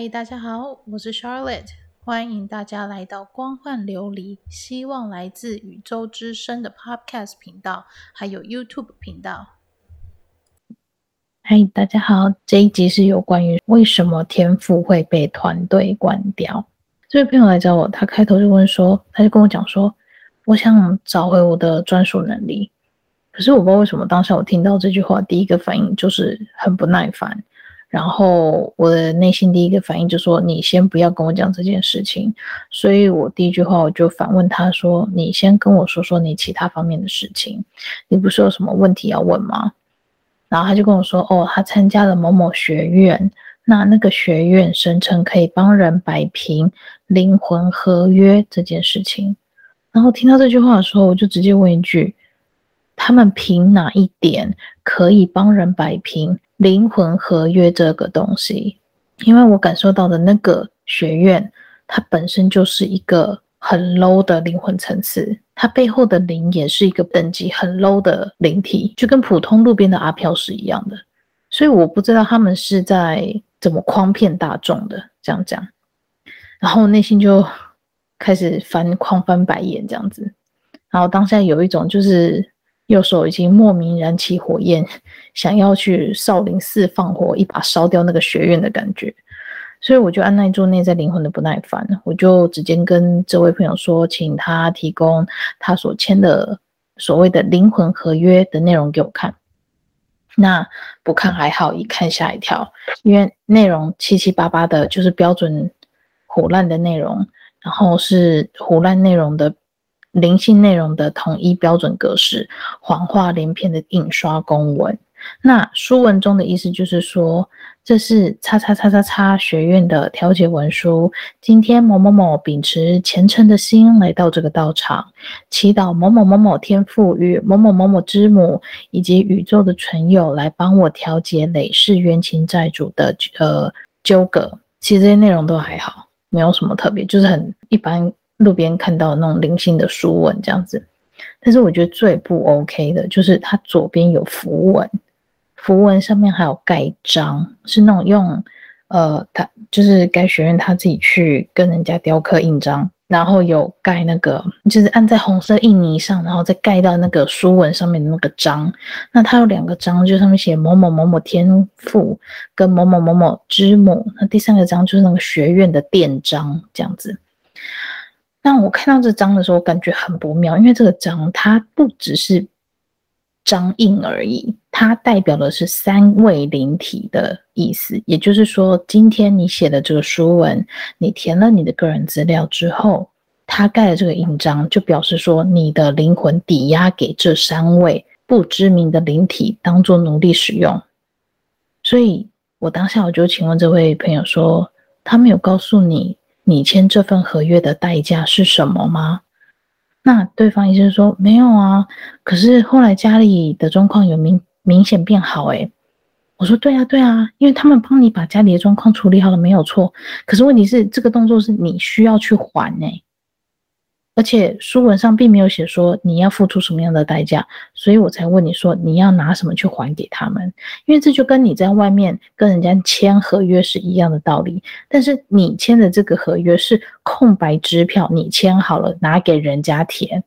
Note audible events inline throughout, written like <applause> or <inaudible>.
嗨，大家好，我是 Charlotte，欢迎大家来到光幻琉璃，希望来自宇宙之声的 Podcast 频道，还有 YouTube 频道。嗨，大家好，这一集是有关于为什么天赋会被团队关掉。这位朋友来找我，他开头就问说，他就跟我讲说，我想找回我的专属能力，可是我不知道为什么当下我听到这句话，第一个反应就是很不耐烦。然后我的内心第一个反应就说：“你先不要跟我讲这件事情。”所以我第一句话我就反问他说：“你先跟我说说你其他方面的事情，你不是有什么问题要问吗？”然后他就跟我说：“哦，他参加了某某学院，那那个学院声称可以帮人摆平灵魂合约这件事情。”然后听到这句话的时候，我就直接问一句：“他们凭哪一点可以帮人摆平？”灵魂合约这个东西，因为我感受到的那个学院，它本身就是一个很 low 的灵魂层次，它背后的灵也是一个等级很 low 的灵体，就跟普通路边的阿飘是一样的。所以我不知道他们是在怎么诓骗大众的，这样讲。然后内心就开始翻狂翻白眼这样子，然后当下有一种就是。右手已经莫名燃起火焰，想要去少林寺放火，一把烧掉那个学院的感觉，所以我就按捺住内在灵魂的不耐烦，我就直接跟这位朋友说，请他提供他所签的所谓的灵魂合约的内容给我看。那不看还好，一看吓一跳，因为内容七七八八的，就是标准唬烂的内容，然后是唬烂内容的。灵性内容的统一标准格式，谎话连篇的印刷公文。那书文中的意思就是说，这是叉叉叉叉叉学院的调解文书。今天某某某秉持虔诚的心来到这个道场，祈祷某某某某天父与某某某某之母以及宇宙的存有来帮我调解累世冤亲债主的呃纠葛。其实这些内容都还好，没有什么特别，就是很一般。路边看到那种零星的书文这样子，但是我觉得最不 OK 的就是它左边有符文，符文上面还有盖章，是那种用呃，他就是该学院他自己去跟人家雕刻印章，然后有盖那个就是按在红色印泥上，然后再盖到那个书文上面的那个章。那它有两个章，就上面写某某某某天赋跟某某某某之母，那第三个章就是那个学院的店章这样子。那我看到这章的时候，感觉很不妙，因为这个章它不只是章印而已，它代表的是三位灵体的意思。也就是说，今天你写的这个书文，你填了你的个人资料之后，他盖了这个印章，就表示说你的灵魂抵押给这三位不知名的灵体，当做奴隶使用。所以我当下我就请问这位朋友说，他没有告诉你？你签这份合约的代价是什么吗？那对方意思说没有啊，可是后来家里的状况有明明显变好诶。我说对啊对啊，因为他们帮你把家里的状况处理好了没有错，可是问题是这个动作是你需要去还诶。而且书文上并没有写说你要付出什么样的代价，所以我才问你说你要拿什么去还给他们，因为这就跟你在外面跟人家签合约是一样的道理。但是你签的这个合约是空白支票，你签好了拿给人家填，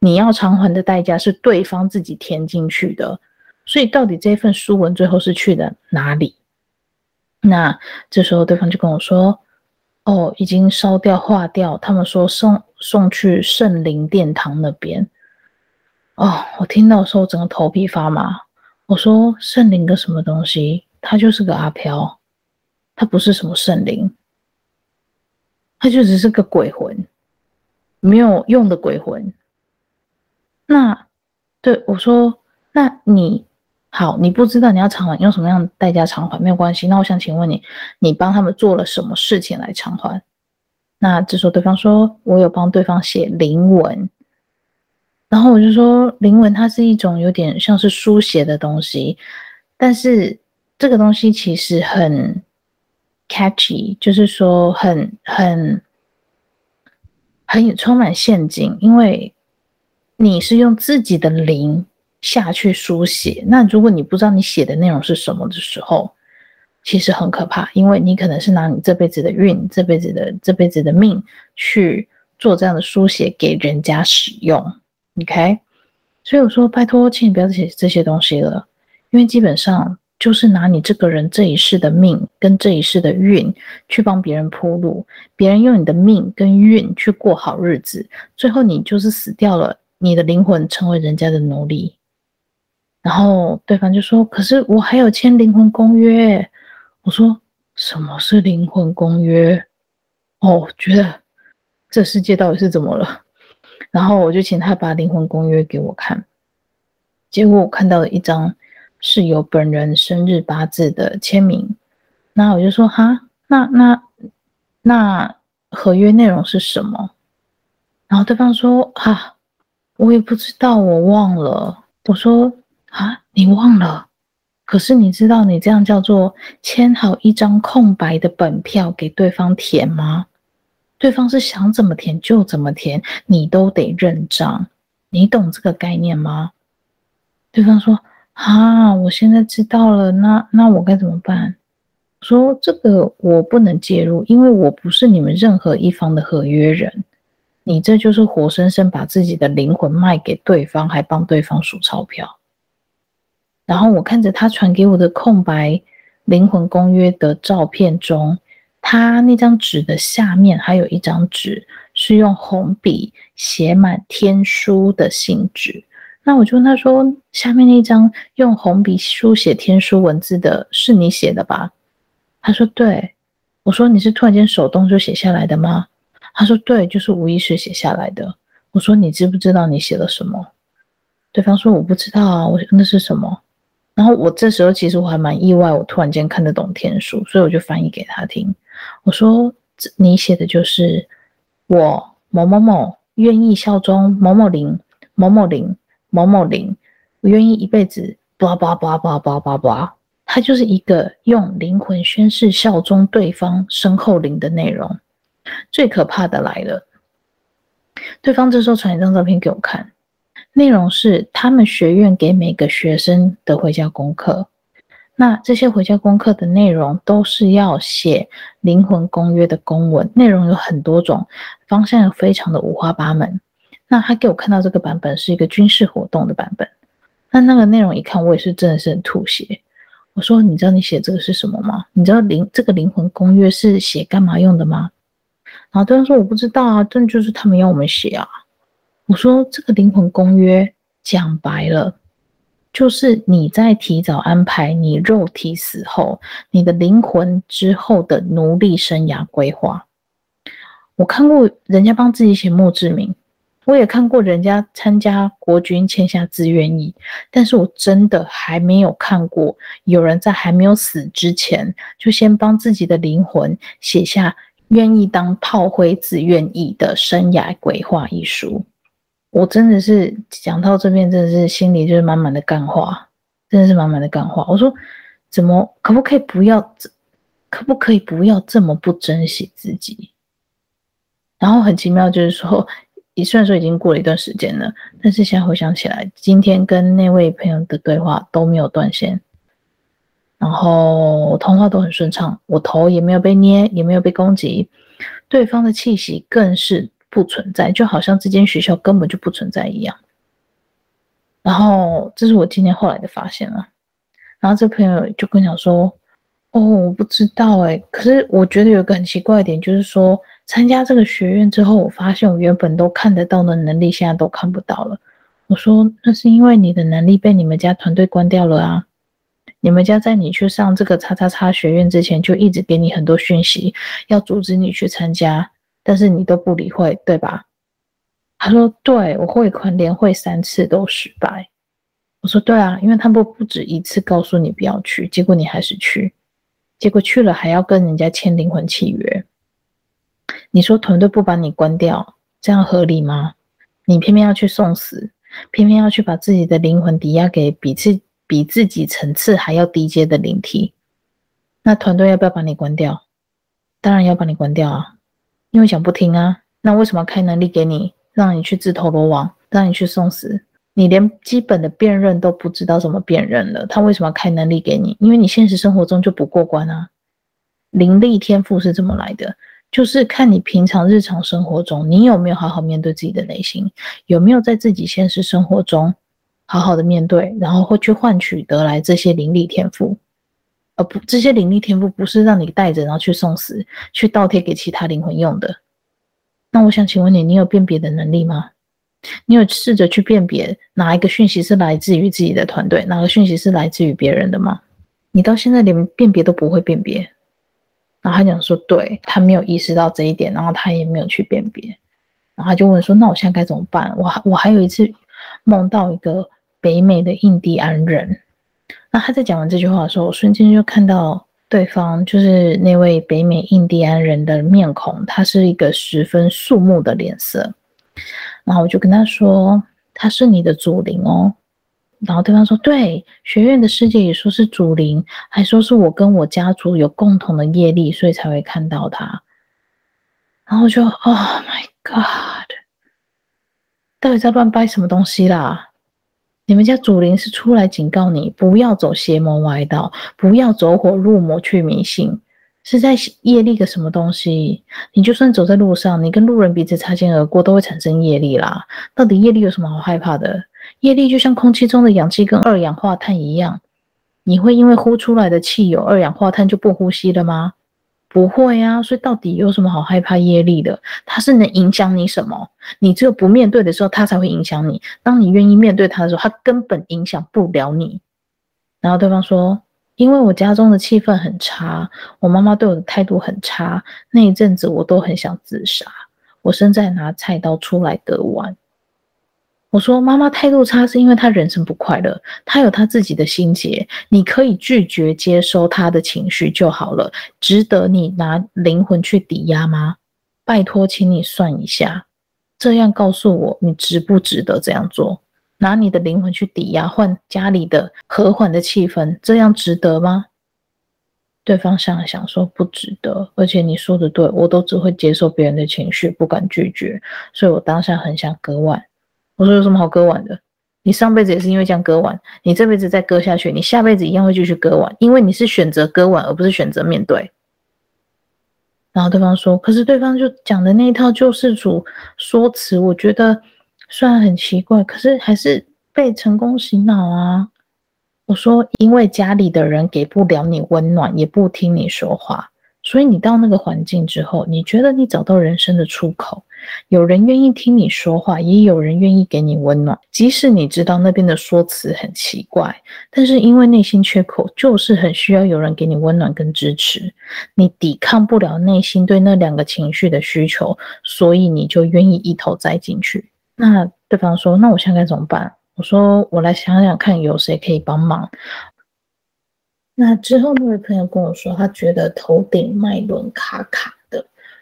你要偿还的代价是对方自己填进去的。所以到底这份书文最后是去的哪里？那这时候对方就跟我说。哦，已经烧掉化掉。他们说送送去圣灵殿堂那边。哦，我听到的时候整个头皮发麻。我说圣灵个什么东西？他就是个阿飘，他不是什么圣灵，他就只是个鬼魂，没有用的鬼魂。那对我说，那你。好，你不知道你要偿还，用什么样的代价偿还没有关系。那我想请问你，你帮他们做了什么事情来偿还？那这时候对方说，我有帮对方写灵文。然后我就说，灵文它是一种有点像是书写的东西，但是这个东西其实很 catchy，就是说很很很有充满陷阱，因为你是用自己的灵。下去书写，那如果你不知道你写的内容是什么的时候，其实很可怕，因为你可能是拿你这辈子的运、这辈子的这辈子的命去做这样的书写给人家使用。OK，所以我说拜托，请你不要写这些东西了，因为基本上就是拿你这个人这一世的命跟这一世的运去帮别人铺路，别人用你的命跟运去过好日子，最后你就是死掉了，你的灵魂成为人家的奴隶。然后对方就说：“可是我还有签灵魂公约。”我说：“什么是灵魂公约？”哦，觉得这世界到底是怎么了？然后我就请他把灵魂公约给我看，结果我看到了一张是有本人生日八字的签名。那我就说：“哈，那那那合约内容是什么？”然后对方说：“哈，我也不知道，我忘了。”我说。啊，你忘了？可是你知道你这样叫做签好一张空白的本票给对方填吗？对方是想怎么填就怎么填，你都得认账。你懂这个概念吗？对方说：啊，我现在知道了。那那我该怎么办？说这个我不能介入，因为我不是你们任何一方的合约人。你这就是活生生把自己的灵魂卖给对方，还帮对方数钞票。然后我看着他传给我的空白灵魂公约的照片中，他那张纸的下面还有一张纸是用红笔写满天书的信纸。那我就问他说：“下面那张用红笔书写天书文字的是你写的吧？”他说：“对。”我说：“你是突然间手动就写下来的吗？”他说：“对，就是无意识写下来的。”我说：“你知不知道你写了什么？”对方说：“我不知道啊。”我：“那是什么？”然后我这时候其实我还蛮意外，我突然间看得懂天书，所以我就翻译给他听。我说：“你写的就是我某某某愿意效忠某某灵某某灵某某灵，我愿意一辈子叭叭叭叭叭叭叭。”它就是一个用灵魂宣誓效忠对方身后灵的内容。最可怕的来了，对方这时候传一张照片给我看。内容是他们学院给每个学生的回家功课。那这些回家功课的内容都是要写灵魂公约的公文，内容有很多种，方向非常的五花八门。那他给我看到这个版本是一个军事活动的版本。那那个内容一看，我也是真的是很吐血。我说：“你知道你写这个是什么吗？你知道灵这个灵魂公约是写干嘛用的吗？”然后对方说：“我不知道啊，这就是他们要我们写啊。”我说这个灵魂公约讲白了，就是你在提早安排你肉体死后，你的灵魂之后的奴隶生涯规划。我看过人家帮自己写墓志铭，我也看过人家参加国军签下志愿役，但是我真的还没有看过有人在还没有死之前，就先帮自己的灵魂写下愿意当炮灰自愿役的生涯规划一书。我真的是讲到这边，真的是心里就是满满的干话，真的是满满的干话。我说，怎么可不可以不要，可不可以不要这么不珍惜自己？然后很奇妙，就是说，虽然说已经过了一段时间了，但是现在回想起来，今天跟那位朋友的对话都没有断线，然后通话都很顺畅，我头也没有被捏，也没有被攻击，对方的气息更是。不存在，就好像这间学校根本就不存在一样。然后，这是我今天后来的发现了。然后，这朋友就跟我讲说：“哦，我不知道诶，可是我觉得有个很奇怪的点，就是说参加这个学院之后，我发现我原本都看得到的能力，现在都看不到了。”我说：“那是因为你的能力被你们家团队关掉了啊！你们家在你去上这个叉叉叉学院之前，就一直给你很多讯息，要阻止你去参加。”但是你都不理会，对吧？他说：“对，我汇款连汇三次都失败。”我说：“对啊，因为他们不止一次告诉你不要去，结果你还是去，结果去了还要跟人家签灵魂契约。你说团队不把你关掉，这样合理吗？你偏偏要去送死，偏偏要去把自己的灵魂抵押给比自比自己层次还要低阶的灵体，那团队要不要把你关掉？当然要把你关掉啊！”因为想不听啊，那为什么开能力给你，让你去自投罗网，让你去送死？你连基本的辨认都不知道怎么辨认了，他为什么开能力给你？因为你现实生活中就不过关啊。灵力天赋是怎么来的？就是看你平常日常生活中，你有没有好好面对自己的内心，有没有在自己现实生活中好好的面对，然后会去换取得来这些灵力天赋，而不这些灵力天赋不是让你带着然后去送死，去倒贴给其他灵魂用的。那我想请问你，你有辨别的能力吗？你有试着去辨别哪一个讯息是来自于自己的团队，哪个讯息是来自于别人的吗？你到现在连辨别都不会辨别。然后他讲说，对，他没有意识到这一点，然后他也没有去辨别，然后他就问说，那我现在该怎么办？我还我还有一次梦到一个北美的印第安人，那他在讲完这句话的时候，我瞬间就看到对方就是那位北美印第安人的面孔，他是一个十分肃穆的脸色，然后我就跟他说，他是你的祖灵哦。然后对方说：“对，学院的世界也说是祖灵，还说是我跟我家族有共同的业力，所以才会看到他。”然后就 “Oh my God！” 到底在乱掰什么东西啦？你们家祖灵是出来警告你，不要走邪门歪道，不要走火入魔去迷信，是在业力个什么东西？你就算走在路上，你跟路人彼此擦肩而过，都会产生业力啦。到底业力有什么好害怕的？业力就像空气中的氧气跟二氧化碳一样，你会因为呼出来的气有二氧化碳就不呼吸了吗？不会啊，所以到底有什么好害怕业力的？它是能影响你什么？你只有不面对的时候，它才会影响你。当你愿意面对它的时候，它根本影响不了你。然后对方说：“因为我家中的气氛很差，我妈妈对我的态度很差，那一阵子我都很想自杀，我正在拿菜刀出来割腕。”我说妈妈态度差是因为她人生不快乐，她有她自己的心结，你可以拒绝接收她的情绪就好了，值得你拿灵魂去抵押吗？拜托，请你算一下，这样告诉我你值不值得这样做？拿你的灵魂去抵押换家里的和缓的气氛，这样值得吗？对方想了想说不值得，而且你说的对，我都只会接受别人的情绪，不敢拒绝，所以我当下很想割腕。我说有什么好割腕的？你上辈子也是因为这样割腕，你这辈子再割下去，你下辈子一样会继续割腕，因为你是选择割腕，而不是选择面对。然后对方说：“可是对方就讲的那一套救世主说辞，我觉得虽然很奇怪，可是还是被成功洗脑啊。”我说：“因为家里的人给不了你温暖，也不听你说话，所以你到那个环境之后，你觉得你找到人生的出口。”有人愿意听你说话，也有人愿意给你温暖。即使你知道那边的说辞很奇怪，但是因为内心缺口，就是很需要有人给你温暖跟支持。你抵抗不了内心对那两个情绪的需求，所以你就愿意一头栽进去。那对方说：“那我现在该怎么办？”我说：“我来想想看，有谁可以帮忙。”那之后那位朋友跟我说，他觉得头顶脉轮卡卡。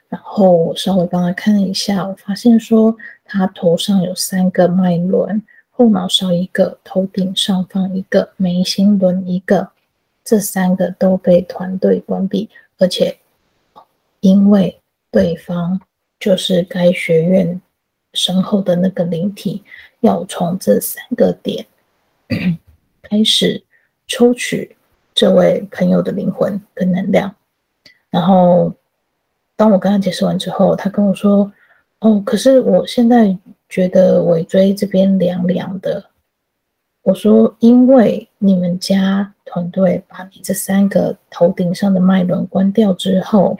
然后我稍微帮他看了一下，我发现说他头上有三个脉轮，后脑勺一个，头顶上方一个，眉心轮一个，这三个都被团队关闭，而且因为对方就是该学院身后的那个灵体，要从这三个点 <clears throat> 开始抽取这位朋友的灵魂跟能量，然后。当我跟他解释完之后，他跟我说：“哦，可是我现在觉得尾椎这边凉凉的。”我说：“因为你们家团队把你这三个头顶上的脉轮关掉之后，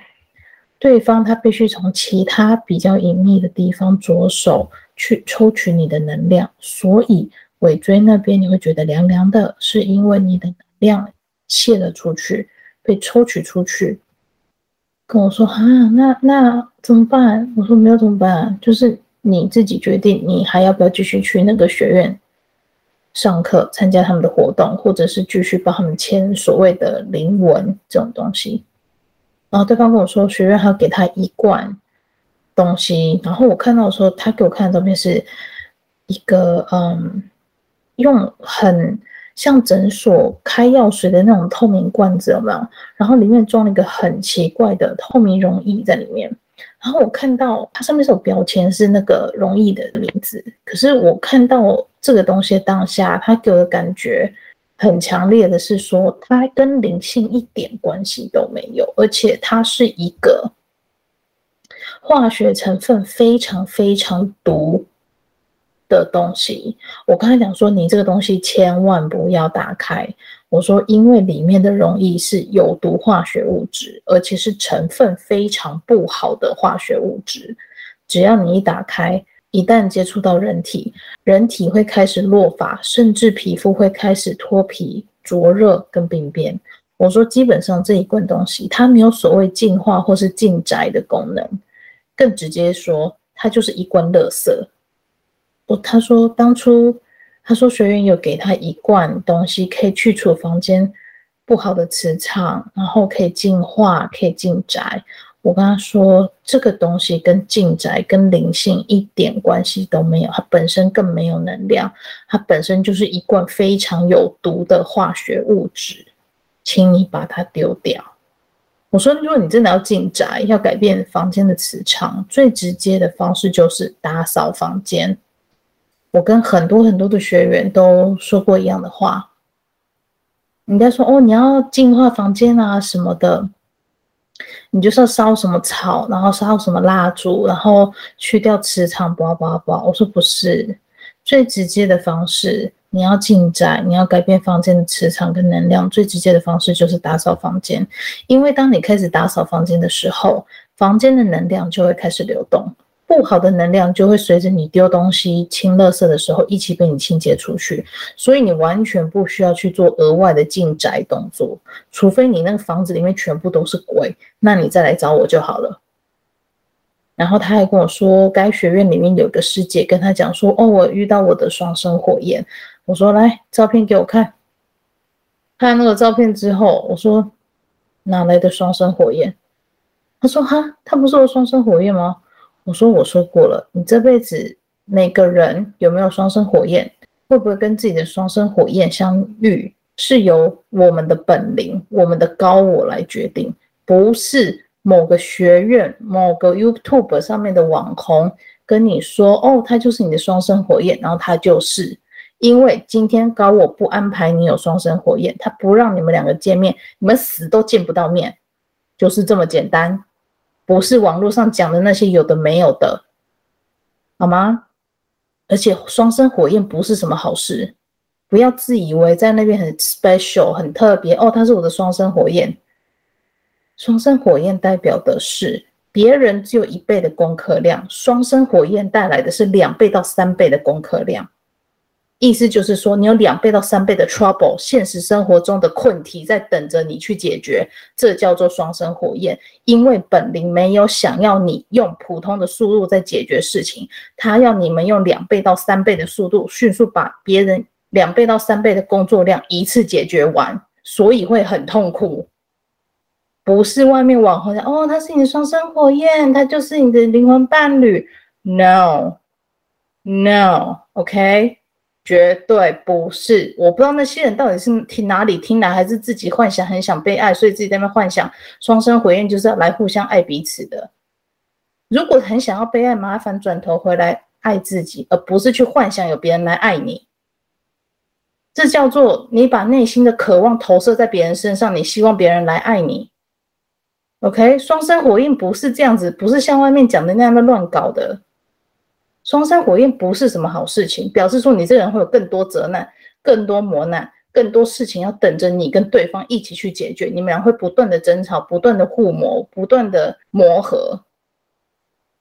对方他必须从其他比较隐秘的地方着手去抽取你的能量，所以尾椎那边你会觉得凉凉的，是因为你的能量泄了出去，被抽取出去。”跟我说啊，那那怎么办？我说没有怎么办，就是你自己决定，你还要不要继续去那个学院上课，参加他们的活动，或者是继续帮他们签所谓的灵文这种东西。然后对方跟我说，学院还要给他一罐东西。然后我看到的时候，他给我看的照片是一个嗯，用很。像诊所开药水的那种透明罐子，有没有？然后里面装了一个很奇怪的透明溶液在里面。然后我看到它上面是有标签，是那个容易的名字。可是我看到这个东西当下，它给我的感觉很强烈的是说，它跟灵性一点关系都没有，而且它是一个化学成分非常非常毒的东西。我刚才讲说，你这个东西千万不要打开。我说，因为里面的溶液是有毒化学物质，而且是成分非常不好的化学物质。只要你一打开，一旦接触到人体，人体会开始落发，甚至皮肤会开始脱皮、灼热跟病变。我说，基本上这一罐东西，它没有所谓净化或是净宅的功能，更直接说，它就是一罐垃圾。我他说当初。他说学员有给他一罐东西，可以去除房间不好的磁场，然后可以净化，可以进宅。我跟他说，这个东西跟进宅、跟灵性一点关系都没有，它本身更没有能量，它本身就是一罐非常有毒的化学物质，请你把它丢掉。我说，如果你真的要进宅，要改变房间的磁场，最直接的方式就是打扫房间。我跟很多很多的学员都说过一样的话，人家说哦，你要净化房间啊什么的，你就是要烧什么草，然后烧什么蜡烛，然后去掉磁场，叭叭叭。我说不是，最直接的方式，你要进宅，你要改变房间的磁场跟能量，最直接的方式就是打扫房间，因为当你开始打扫房间的时候，房间的能量就会开始流动。不好的能量就会随着你丢东西、清垃圾的时候一起被你清洁出去，所以你完全不需要去做额外的进宅动作，除非你那个房子里面全部都是鬼，那你再来找我就好了。然后他还跟我说，该学院里面有个师姐跟他讲说，哦，我遇到我的双生火焰。我说来，照片给我看。看那个照片之后，我说哪来的双生火焰？他说哈，他不是我双生火焰吗？我说我说过了，你这辈子每个人有没有双生火焰，会不会跟自己的双生火焰相遇，是由我们的本灵、我们的高我来决定，不是某个学院、某个 YouTube 上面的网红跟你说哦，他就是你的双生火焰，然后他就是，因为今天高我不安排你有双生火焰，他不让你们两个见面，你们死都见不到面，就是这么简单。不是网络上讲的那些有的没有的，好吗？而且双生火焰不是什么好事，不要自以为在那边很 special 很特别哦。他是我的双生火焰，双生火焰代表的是别人只有一倍的功课量，双生火焰带来的是两倍到三倍的功课量。意思就是说，你有两倍到三倍的 trouble，现实生活中的困题在等着你去解决，这叫做双生火焰。因为本灵没有想要你用普通的速度在解决事情，他要你们用两倍到三倍的速度，迅速把别人两倍到三倍的工作量一次解决完，所以会很痛苦。不是外面网红讲哦，他是你的双生火焰，他就是你的灵魂伴侣。No，No，OK。绝对不是，我不知道那些人到底是听哪里听来，还是自己幻想很想被爱，所以自己在那幻想双生火焰就是要来互相爱彼此的。如果很想要被爱，麻烦转头回来爱自己，而不是去幻想有别人来爱你。这叫做你把内心的渴望投射在别人身上，你希望别人来爱你。OK，双生火焰不是这样子，不是像外面讲的那样的乱搞的。双生火焰不是什么好事情，表示说你这个人会有更多责难、更多磨难、更多事情要等着你跟对方一起去解决。你们俩会不断的争吵、不断的互磨、不断的磨合，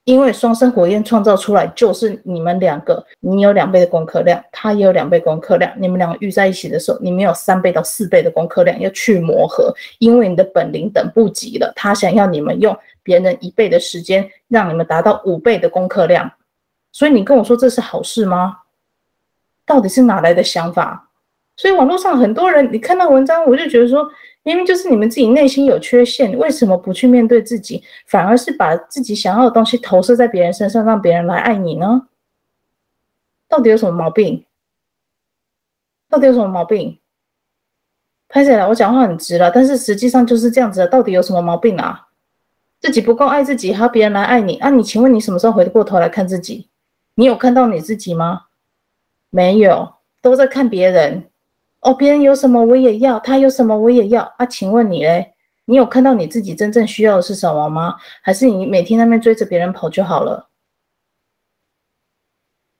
因为双生火焰创造出来就是你们两个，你有两倍的功课量，他也有两倍功课量。你们两个遇在一起的时候，你们有三倍到四倍的功课量要去磨合，因为你的本领等不及了，他想要你们用别人一倍的时间，让你们达到五倍的功课量。所以你跟我说这是好事吗？到底是哪来的想法？所以网络上很多人，你看到文章，我就觉得说，明明就是你们自己内心有缺陷，为什么不去面对自己，反而是把自己想要的东西投射在别人身上，让别人来爱你呢？到底有什么毛病？到底有什么毛病？拍起来我讲话很直了，但是实际上就是这样子的，到底有什么毛病啊？自己不够爱自己，还要别人来爱你。啊，你请问你什么时候回过头来看自己？你有看到你自己吗？没有，都在看别人。哦，别人有什么我也要，他有什么我也要。啊，请问你嘞？你有看到你自己真正需要的是什么吗？还是你每天在那边追着别人跑就好了？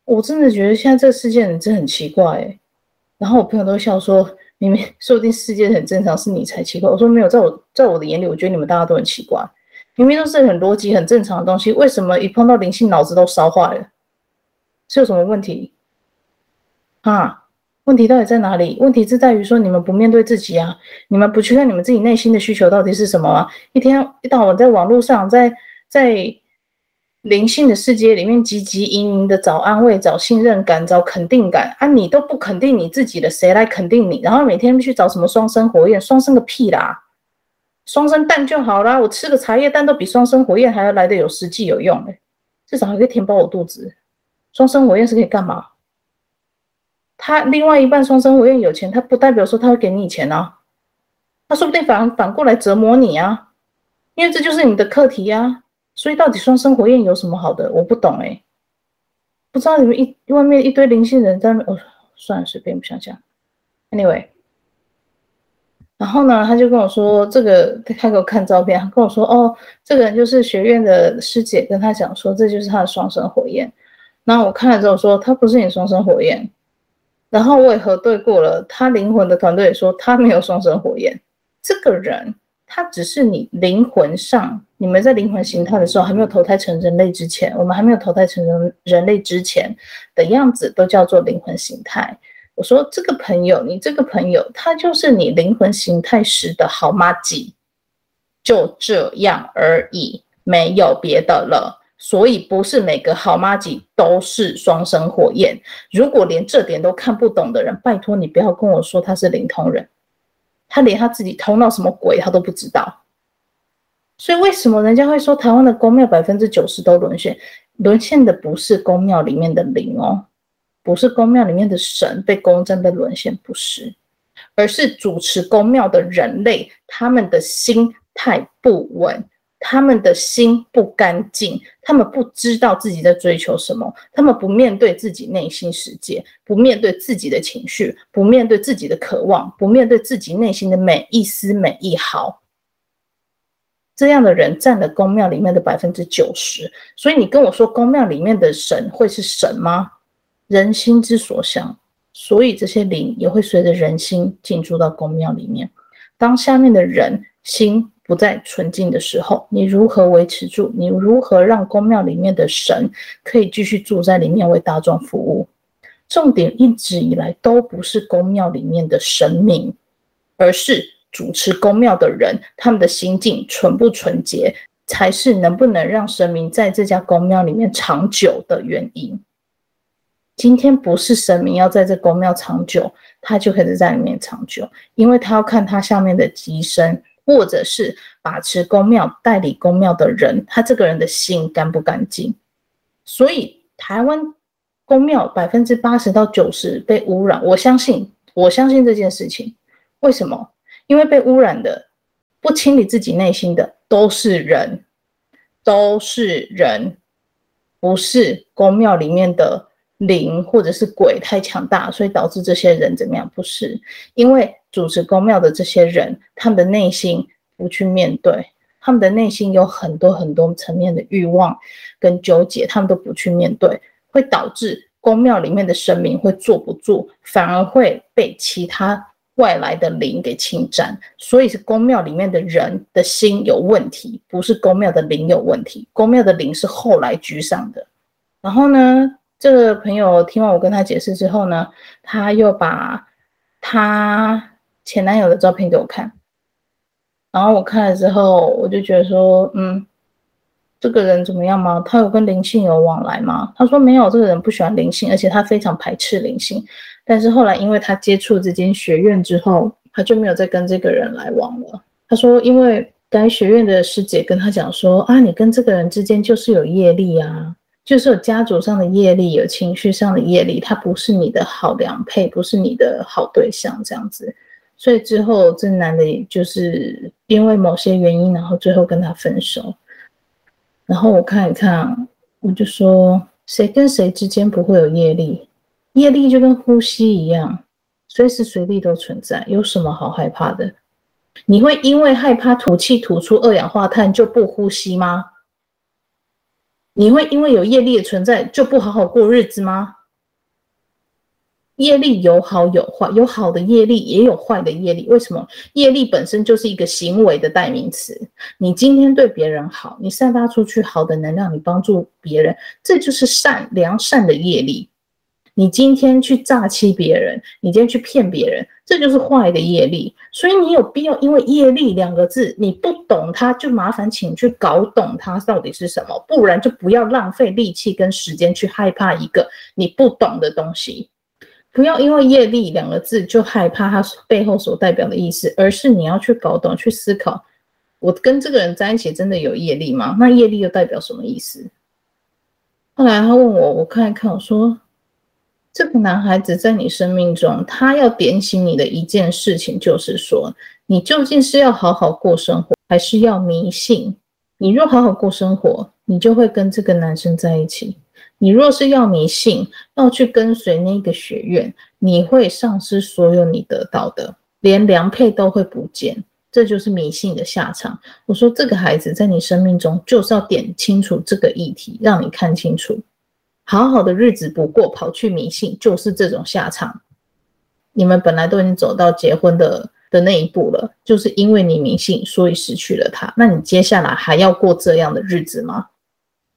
我真的觉得现在这个世界人真很奇怪。然后我朋友都笑说，明明说不定世界很正常，是你才奇怪。我说没有，在我在我的眼里，我觉得你们大家都很奇怪。明明都是很逻辑、很正常的东西，为什么一碰到灵性，脑子都烧坏了？是有什么问题？啊？问题到底在哪里？问题是在于说你们不面对自己啊！你们不去看你们自己内心的需求到底是什么啊？一天一到晚在网络上，在在灵性的世界里面汲汲营营的找安慰、找信任感、找肯定感啊！你都不肯定你自己的，谁来肯定你？然后每天去找什么双生火焰？双生个屁啦！双生蛋就好啦，我吃个茶叶蛋都比双生火焰还要来得有实际有用欸，至少还可以填饱我肚子。双生火焰是可以干嘛？他另外一半双生火焰有钱，他不代表说他会给你钱啊，他说不定反反过来折磨你啊，因为这就是你的课题呀、啊。所以到底双生火焰有什么好的？我不懂诶、不知道你们一外面一堆灵性人在那，哦，算了，随便不想讲。Anyway，然后呢，他就跟我说这个，他给我看照片，他跟我说哦，这个人就是学院的师姐跟他讲说，这就是他的双生火焰。那我看了之后说，他不是你双生火焰。然后我也核对过了，他灵魂的团队也说他没有双生火焰。这个人他只是你灵魂上，你们在灵魂形态的时候还没有投胎成人类之前，我们还没有投胎成人人类之前的样子都叫做灵魂形态。我说这个朋友，你这个朋友他就是你灵魂形态时的好妈吉，就这样而已，没有别的了。所以不是每个好妈吉都是双生火焰。如果连这点都看不懂的人，拜托你不要跟我说他是灵通人，他连他自己头脑什么鬼他都不知道。所以为什么人家会说台湾的宫庙百分之九十都沦陷？沦陷的不是宫庙里面的灵哦，不是宫庙里面的神被攻占被沦陷，不是，而是主持宫庙的人类，他们的心态不稳。他们的心不干净，他们不知道自己在追求什么，他们不面对自己内心世界，不面对自己的情绪，不面对自己的渴望，不面对自己内心的每一丝每一毫。这样的人占了宫庙里面的百分之九十，所以你跟我说宫庙里面的神会是神吗？人心之所向，所以这些灵也会随着人心进驻到宫庙里面。当下面的人心。不再纯净的时候，你如何维持住？你如何让宫庙里面的神可以继续住在里面为大众服务？重点一直以来都不是宫庙里面的神明，而是主持宫庙的人，他们的心境纯不纯洁，才是能不能让神明在这家宫庙里面长久的原因。今天不是神明要在这宫庙长久，他就可以在里面长久，因为他要看他下面的吉生。或者是把持公庙、代理公庙的人，他这个人的心干不干净？所以台湾公庙百分之八十到九十被污染，我相信，我相信这件事情。为什么？因为被污染的、不清理自己内心的都是人，都是人，不是公庙里面的灵或者是鬼太强大，所以导致这些人怎么样？不是，因为。主持公庙的这些人，他们的内心不去面对，他们的内心有很多很多层面的欲望跟纠结，他们都不去面对，会导致公庙里面的神明会坐不住，反而会被其他外来的灵给侵占。所以是公庙里面的人的心有问题，不是公庙的灵有问题。公庙的灵是后来居上的。然后呢，这个朋友听完我跟他解释之后呢，他又把他。前男友的照片给我看，然后我看了之后，我就觉得说，嗯，这个人怎么样吗？他有跟灵性有往来吗？他说没有，这个人不喜欢灵性，而且他非常排斥灵性。但是后来因为他接触这间学院之后，他就没有再跟这个人来往了。他说，因为该学院的师姐跟他讲说，啊，你跟这个人之间就是有业力啊，就是有家族上的业力，有情绪上的业力，他不是你的好良配，不是你的好对象，这样子。所以之后，这男的就是因为某些原因，然后最后跟他分手。然后我看一看，我就说，谁跟谁之间不会有业力？业力就跟呼吸一样，随时随地都存在，有什么好害怕的？你会因为害怕吐气吐出二氧化碳就不呼吸吗？你会因为有业力的存在就不好好过日子吗？业力有好有坏，有好的业力，也有坏的业力。为什么？业力本身就是一个行为的代名词。你今天对别人好，你散发出去好的能量，你帮助别人，这就是善良善的业力。你今天去诈欺别人，你今天去骗别人，这就是坏的业力。所以你有必要因为业力两个字你不懂它，就麻烦请去搞懂它到底是什么，不然就不要浪费力气跟时间去害怕一个你不懂的东西。不要因为业力两个字就害怕它背后所代表的意思，而是你要去搞懂、去思考，我跟这个人在一起真的有业力吗？那业力又代表什么意思？后来他问我，我看一看，我说，这个男孩子在你生命中，他要点醒你的一件事情，就是说，你究竟是要好好过生活，还是要迷信？你若好好过生活，你就会跟这个男生在一起。你若是要迷信，要去跟随那个学院，你会丧失所有你得到的，连良配都会不见，这就是迷信的下场。我说这个孩子在你生命中就是要点清楚这个议题，让你看清楚，好好的日子不过，跑去迷信就是这种下场。你们本来都已经走到结婚的的那一步了，就是因为你迷信，所以失去了他。那你接下来还要过这样的日子吗？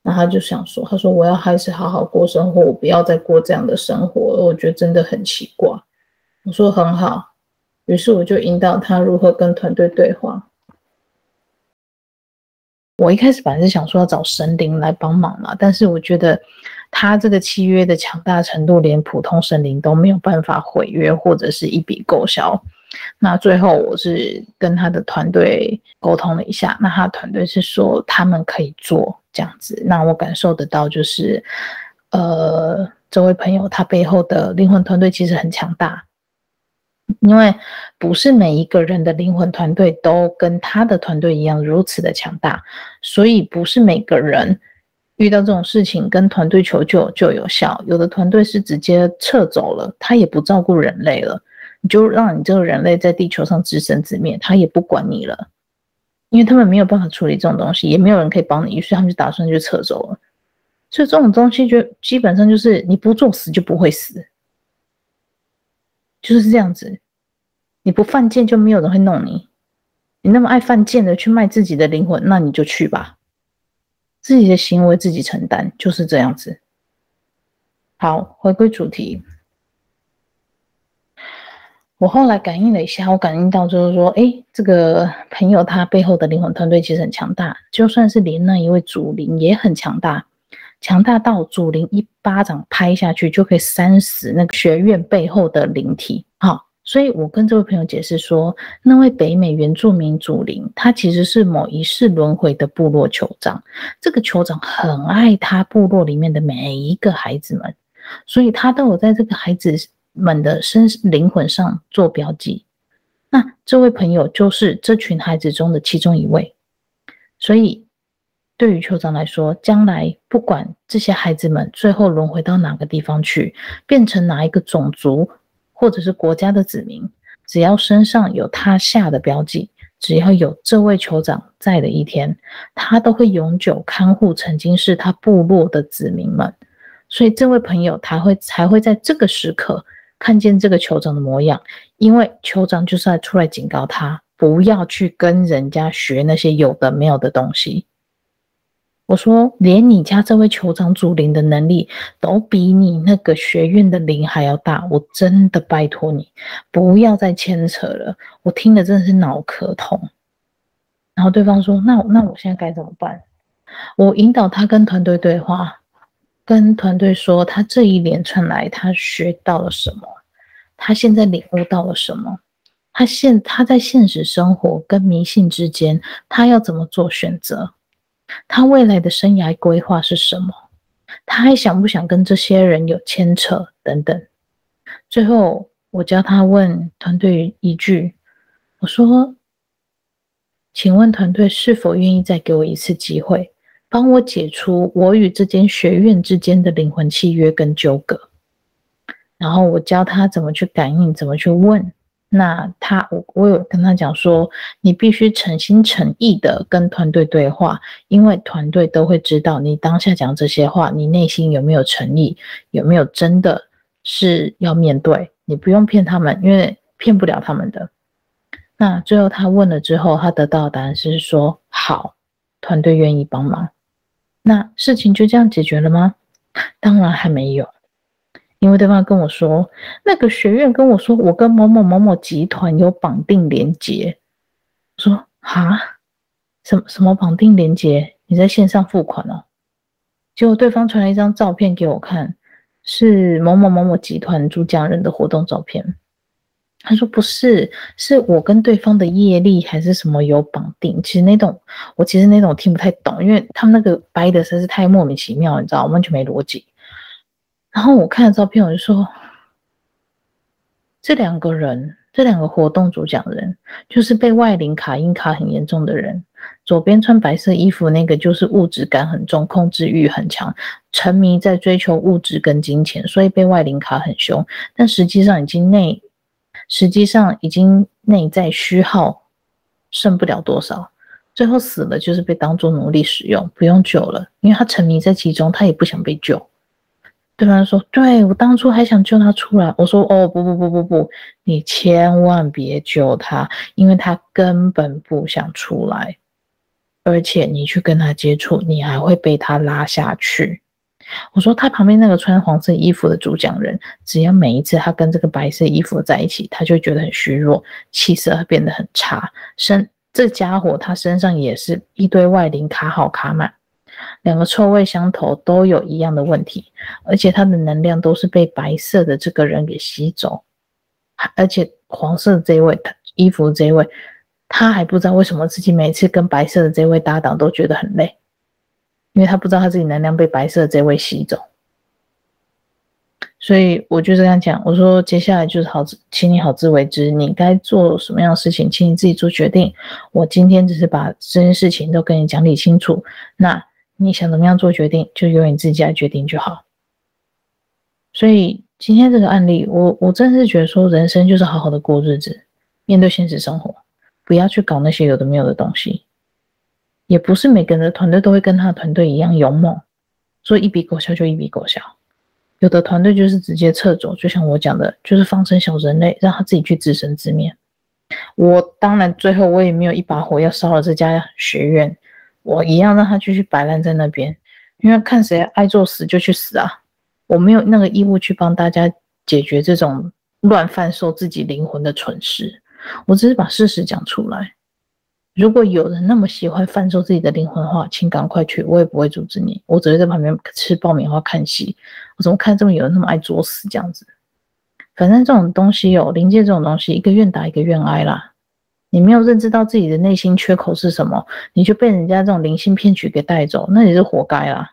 那他就想说：“他说我要还是好好过生活，我不要再过这样的生活。我觉得真的很奇怪。”我说：“很好。”于是我就引导他如何跟团队对话。我一开始本来是想说要找神灵来帮忙嘛，但是我觉得他这个契约的强大程度，连普通神灵都没有办法毁约或者是一笔勾销。那最后我是跟他的团队沟通了一下，那他团队是说他们可以做这样子。那我感受得到就是，呃，这位朋友他背后的灵魂团队其实很强大，因为不是每一个人的灵魂团队都跟他的团队一样如此的强大，所以不是每个人遇到这种事情跟团队求救就有效。有的团队是直接撤走了，他也不照顾人类了。你就让你这个人类在地球上自生自灭，他也不管你了，因为他们没有办法处理这种东西，也没有人可以帮你，于是他们就打算就撤走了。所以这种东西就基本上就是你不作死就不会死，就是这样子。你不犯贱就没有人会弄你，你那么爱犯贱的去卖自己的灵魂，那你就去吧，自己的行为自己承担，就是这样子。好，回归主题。我后来感应了一下，我感应到就是说，诶，这个朋友他背后的灵魂团队其实很强大，就算是连那一位祖灵也很强大，强大到祖灵一巴掌拍下去就可以扇死那个学院背后的灵体。好，所以我跟这位朋友解释说，那位北美原住民祖灵，他其实是某一世轮回的部落酋长，这个酋长很爱他部落里面的每一个孩子们，所以他都有在这个孩子。们的身灵魂上做标记，那这位朋友就是这群孩子中的其中一位，所以对于酋长来说，将来不管这些孩子们最后轮回到哪个地方去，变成哪一个种族或者是国家的子民，只要身上有他下的标记，只要有这位酋长在的一天，他都会永久看护曾经是他部落的子民们，所以这位朋友他会才会在这个时刻。看见这个酋长的模样，因为酋长就是在出来警告他，不要去跟人家学那些有的没有的东西。我说，连你家这位酋长祖灵的能力都比你那个学院的灵还要大，我真的拜托你不要再牵扯了。我听了真的是脑壳痛。然后对方说：“那那我现在该怎么办？”我引导他跟团队对话。跟团队说，他这一连串来，他学到了什么？他现在领悟到了什么？他现他在现实生活跟迷信之间，他要怎么做选择？他未来的生涯规划是什么？他还想不想跟这些人有牵扯？等等。最后，我教他问团队一句：“我说，请问团队是否愿意再给我一次机会？帮我解除我与这间学院之间的灵魂契约跟纠葛。然后我教他怎么去感应，怎么去问。那他，我我有跟他讲说，你必须诚心诚意的跟团队对话，因为团队都会知道你当下讲这些话，你内心有没有诚意，有没有真的是要面对。你不用骗他们，因为骗不了他们的。那最后他问了之后，他得到的答案是说，好，团队愿意帮忙。那事情就这样解决了吗？<sighs> 当然还没有。因为对方跟我说，那个学院跟我说，我跟某某某某集团有绑定连接。说哈，什么什么绑定连接？你在线上付款哦？结果对方传了一张照片给我看，是某某某某集团主讲人的活动照片。他说不是，是我跟对方的业力还是什么有绑定？其实那种我其实那种听不太懂，因为他们那个掰的实在是太莫名其妙，你知道，完全没逻辑。然后我看了照片，我就说，这两个人，这两个活动主讲人，就是被外灵卡阴卡很严重的人。左边穿白色衣服那个，就是物质感很重，控制欲很强，沉迷在追求物质跟金钱，所以被外灵卡很凶。但实际上已经内，实际上已经内在虚耗，剩不了多少，最后死了就是被当作奴隶使用，不用救了，因为他沉迷在其中，他也不想被救。对方说：“对，我当初还想救他出来。”我说：“哦，不不不不不，你千万别救他，因为他根本不想出来，而且你去跟他接触，你还会被他拉下去。”我说：“他旁边那个穿黄色衣服的主讲人，只要每一次他跟这个白色衣服在一起，他就觉得很虚弱，气色变得很差。身这家伙他身上也是一堆外灵卡好卡满。”两个臭味相投，都有一样的问题，而且他的能量都是被白色的这个人给吸走，而且黄色的这位，他衣服这位，他还不知道为什么自己每次跟白色的这位搭档都觉得很累，因为他不知道他自己能量被白色这位吸走，所以我就这样讲，我说接下来就是好，请你好自为之，你该做什么样的事情，请你自己做决定。我今天只是把这件事情都跟你讲理清楚，那。你想怎么样做决定，就由你自己来决定就好。所以今天这个案例，我我真是觉得说，人生就是好好的过日子，面对现实生活，不要去搞那些有的没有的东西。也不是每个人的团队都会跟他的团队一样勇猛，说一笔勾销就一笔勾销。有的团队就是直接撤走，就像我讲的，就是放生小人类，让他自己去自生自灭。我当然最后我也没有一把火要烧了这家学院。我一样让他继续摆烂在那边，因为看谁爱作死就去死啊！我没有那个义务去帮大家解决这种乱贩售自己灵魂的蠢事，我只是把事实讲出来。如果有人那么喜欢贩售自己的灵魂的话，请赶快去，我也不会阻止你，我只会在旁边吃爆米花看戏。我怎么看这么有人那么爱作死这样子？反正这种东西有灵界这种东西，一个愿打一个愿挨啦。你没有认知到自己的内心缺口是什么，你就被人家这种灵性骗取给带走，那你是活该啦。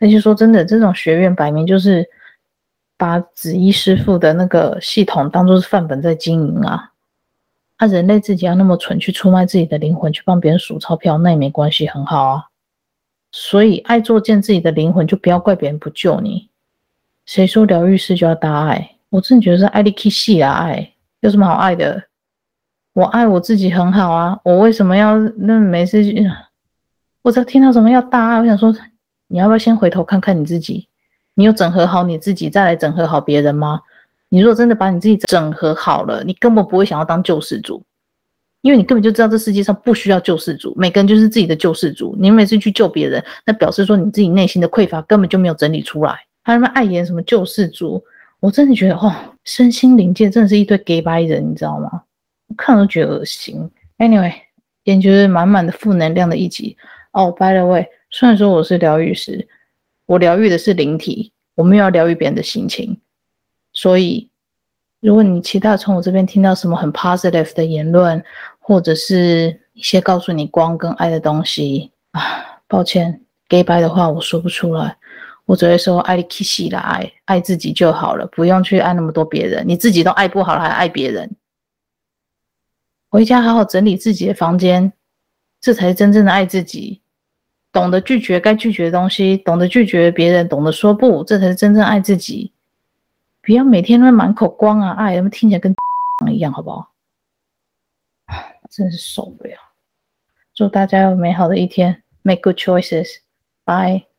而且说真的，这种学院摆明就是把紫衣师父的那个系统当做是范本在经营啊。他人类自己要那么蠢去出卖自己的灵魂，去帮别人数钞票，那也没关系，很好啊。所以爱作践自己的灵魂，就不要怪别人不救你。谁说疗愈师就要大爱？我真的觉得是爱力 k 戏啊，爱有什么好爱的？我爱我自己很好啊，我为什么要那没事？我只要听到什么要大爱，我想说，你要不要先回头看看你自己？你有整合好你自己，再来整合好别人吗？你如果真的把你自己整合好了，你根本不会想要当救世主，因为你根本就知道这世界上不需要救世主，每个人就是自己的救世主。你每次去救别人，那表示说你自己内心的匮乏根本就没有整理出来。还他妈爱演什么救世主？我真的觉得，哦，身心灵界真的是一堆 gay 掰人，你知道吗？看都觉得恶心。Anyway，也就是满满的负能量的一集。哦，by the way，虽然说我是疗愈师，我疗愈的是灵体，我没有要疗愈别人的心情。所以，如果你其他从我这边听到什么很 positive 的言论，或者是一些告诉你光跟爱的东西啊，抱歉，gay 掰的话我说不出来。我只会说爱你 kiss 啦，爱爱自己就好了，不用去爱那么多别人。你自己都爱不好了，还爱别人？回家好好整理自己的房间，这才是真正的爱自己。懂得拒绝该拒绝的东西，懂得拒绝别人，懂得说不，这才是真正爱自己。不要每天都满口光啊爱，那么听起来跟 <laughs> 一样，好不好？真是受不了。祝大家有美好的一天，Make good choices，Bye。